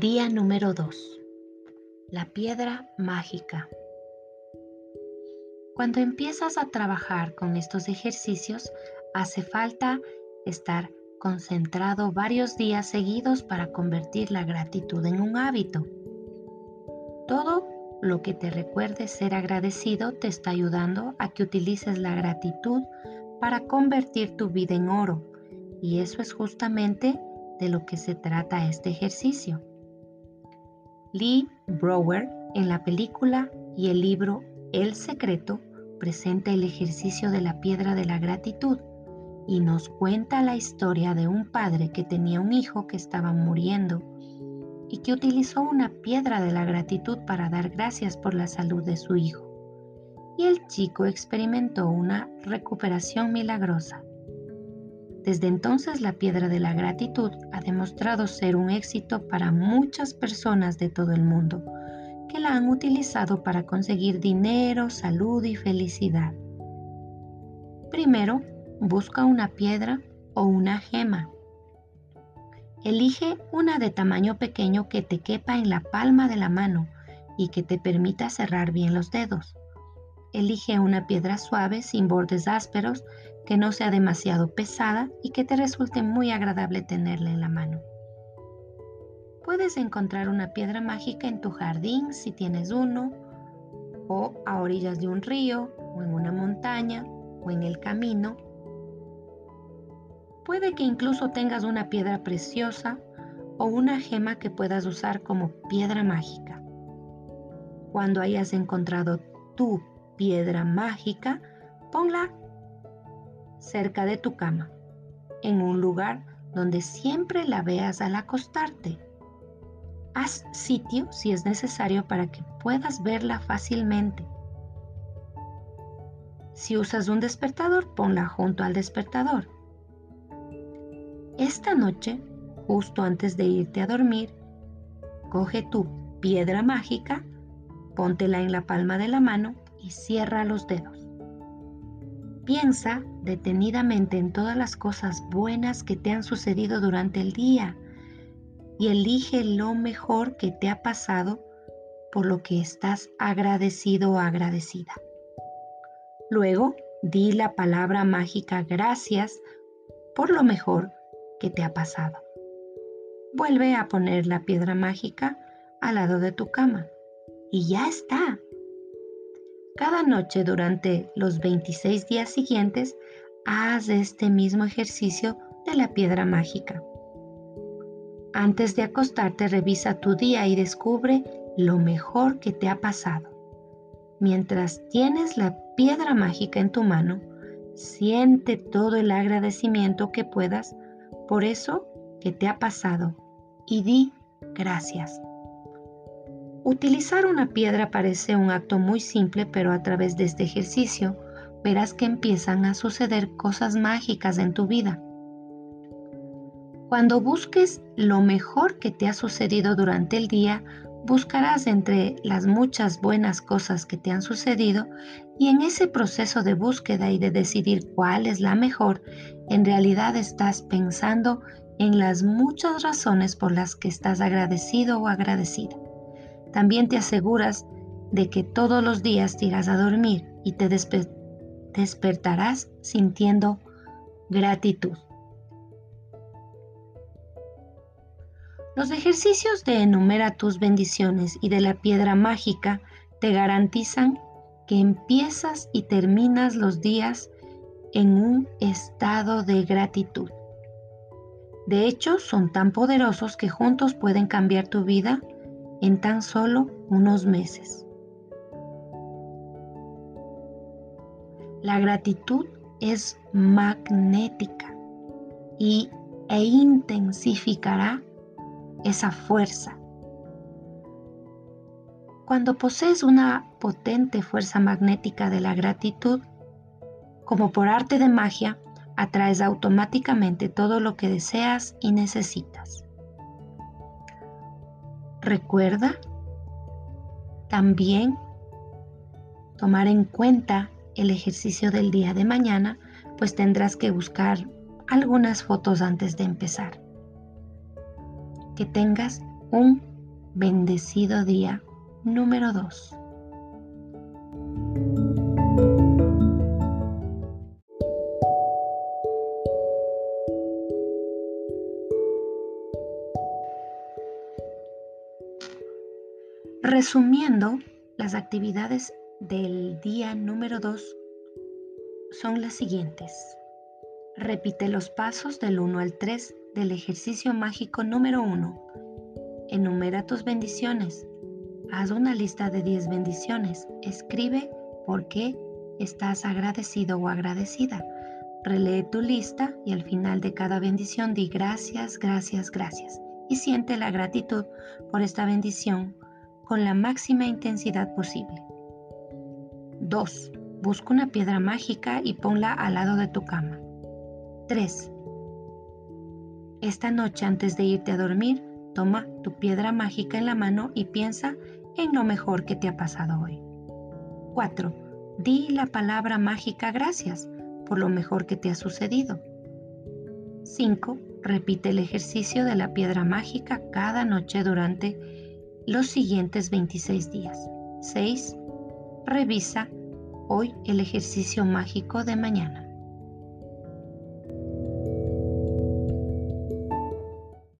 Día número 2. La piedra mágica. Cuando empiezas a trabajar con estos ejercicios, hace falta estar concentrado varios días seguidos para convertir la gratitud en un hábito. Todo lo que te recuerde ser agradecido te está ayudando a que utilices la gratitud para convertir tu vida en oro. Y eso es justamente de lo que se trata este ejercicio. Lee Brower en la película y el libro El Secreto presenta el ejercicio de la piedra de la gratitud y nos cuenta la historia de un padre que tenía un hijo que estaba muriendo y que utilizó una piedra de la gratitud para dar gracias por la salud de su hijo. Y el chico experimentó una recuperación milagrosa. Desde entonces la piedra de la gratitud ha demostrado ser un éxito para muchas personas de todo el mundo que la han utilizado para conseguir dinero, salud y felicidad. Primero, busca una piedra o una gema. Elige una de tamaño pequeño que te quepa en la palma de la mano y que te permita cerrar bien los dedos. Elige una piedra suave sin bordes ásperos que no sea demasiado pesada y que te resulte muy agradable tenerla en la mano. Puedes encontrar una piedra mágica en tu jardín si tienes uno, o a orillas de un río, o en una montaña, o en el camino. Puede que incluso tengas una piedra preciosa o una gema que puedas usar como piedra mágica. Cuando hayas encontrado tu piedra mágica, ponla cerca de tu cama, en un lugar donde siempre la veas al acostarte. Haz sitio si es necesario para que puedas verla fácilmente. Si usas un despertador, ponla junto al despertador. Esta noche, justo antes de irte a dormir, coge tu piedra mágica, póntela en la palma de la mano y cierra los dedos. Piensa detenidamente en todas las cosas buenas que te han sucedido durante el día y elige lo mejor que te ha pasado por lo que estás agradecido o agradecida. Luego, di la palabra mágica gracias por lo mejor que te ha pasado. Vuelve a poner la piedra mágica al lado de tu cama y ya está. Cada noche durante los 26 días siguientes, haz este mismo ejercicio de la piedra mágica. Antes de acostarte, revisa tu día y descubre lo mejor que te ha pasado. Mientras tienes la piedra mágica en tu mano, siente todo el agradecimiento que puedas por eso que te ha pasado y di gracias. Utilizar una piedra parece un acto muy simple, pero a través de este ejercicio verás que empiezan a suceder cosas mágicas en tu vida. Cuando busques lo mejor que te ha sucedido durante el día, buscarás entre las muchas buenas cosas que te han sucedido y en ese proceso de búsqueda y de decidir cuál es la mejor, en realidad estás pensando en las muchas razones por las que estás agradecido o agradecida. También te aseguras de que todos los días te irás a dormir y te despertarás sintiendo gratitud. Los ejercicios de enumera tus bendiciones y de la piedra mágica te garantizan que empiezas y terminas los días en un estado de gratitud. De hecho, son tan poderosos que juntos pueden cambiar tu vida en tan solo unos meses. La gratitud es magnética y, e intensificará esa fuerza. Cuando posees una potente fuerza magnética de la gratitud, como por arte de magia, atraes automáticamente todo lo que deseas y necesitas. Recuerda también tomar en cuenta el ejercicio del día de mañana, pues tendrás que buscar algunas fotos antes de empezar. Que tengas un bendecido día número 2. Resumiendo, las actividades del día número 2 son las siguientes. Repite los pasos del 1 al 3 del ejercicio mágico número 1. Enumera tus bendiciones. Haz una lista de 10 bendiciones. Escribe por qué estás agradecido o agradecida. Relee tu lista y al final de cada bendición di gracias, gracias, gracias. Y siente la gratitud por esta bendición con la máxima intensidad posible. 2. Busca una piedra mágica y ponla al lado de tu cama. 3. Esta noche antes de irte a dormir, toma tu piedra mágica en la mano y piensa en lo mejor que te ha pasado hoy. 4. Di la palabra mágica gracias por lo mejor que te ha sucedido. 5. Repite el ejercicio de la piedra mágica cada noche durante los siguientes 26 días. 6. Revisa hoy el ejercicio mágico de mañana.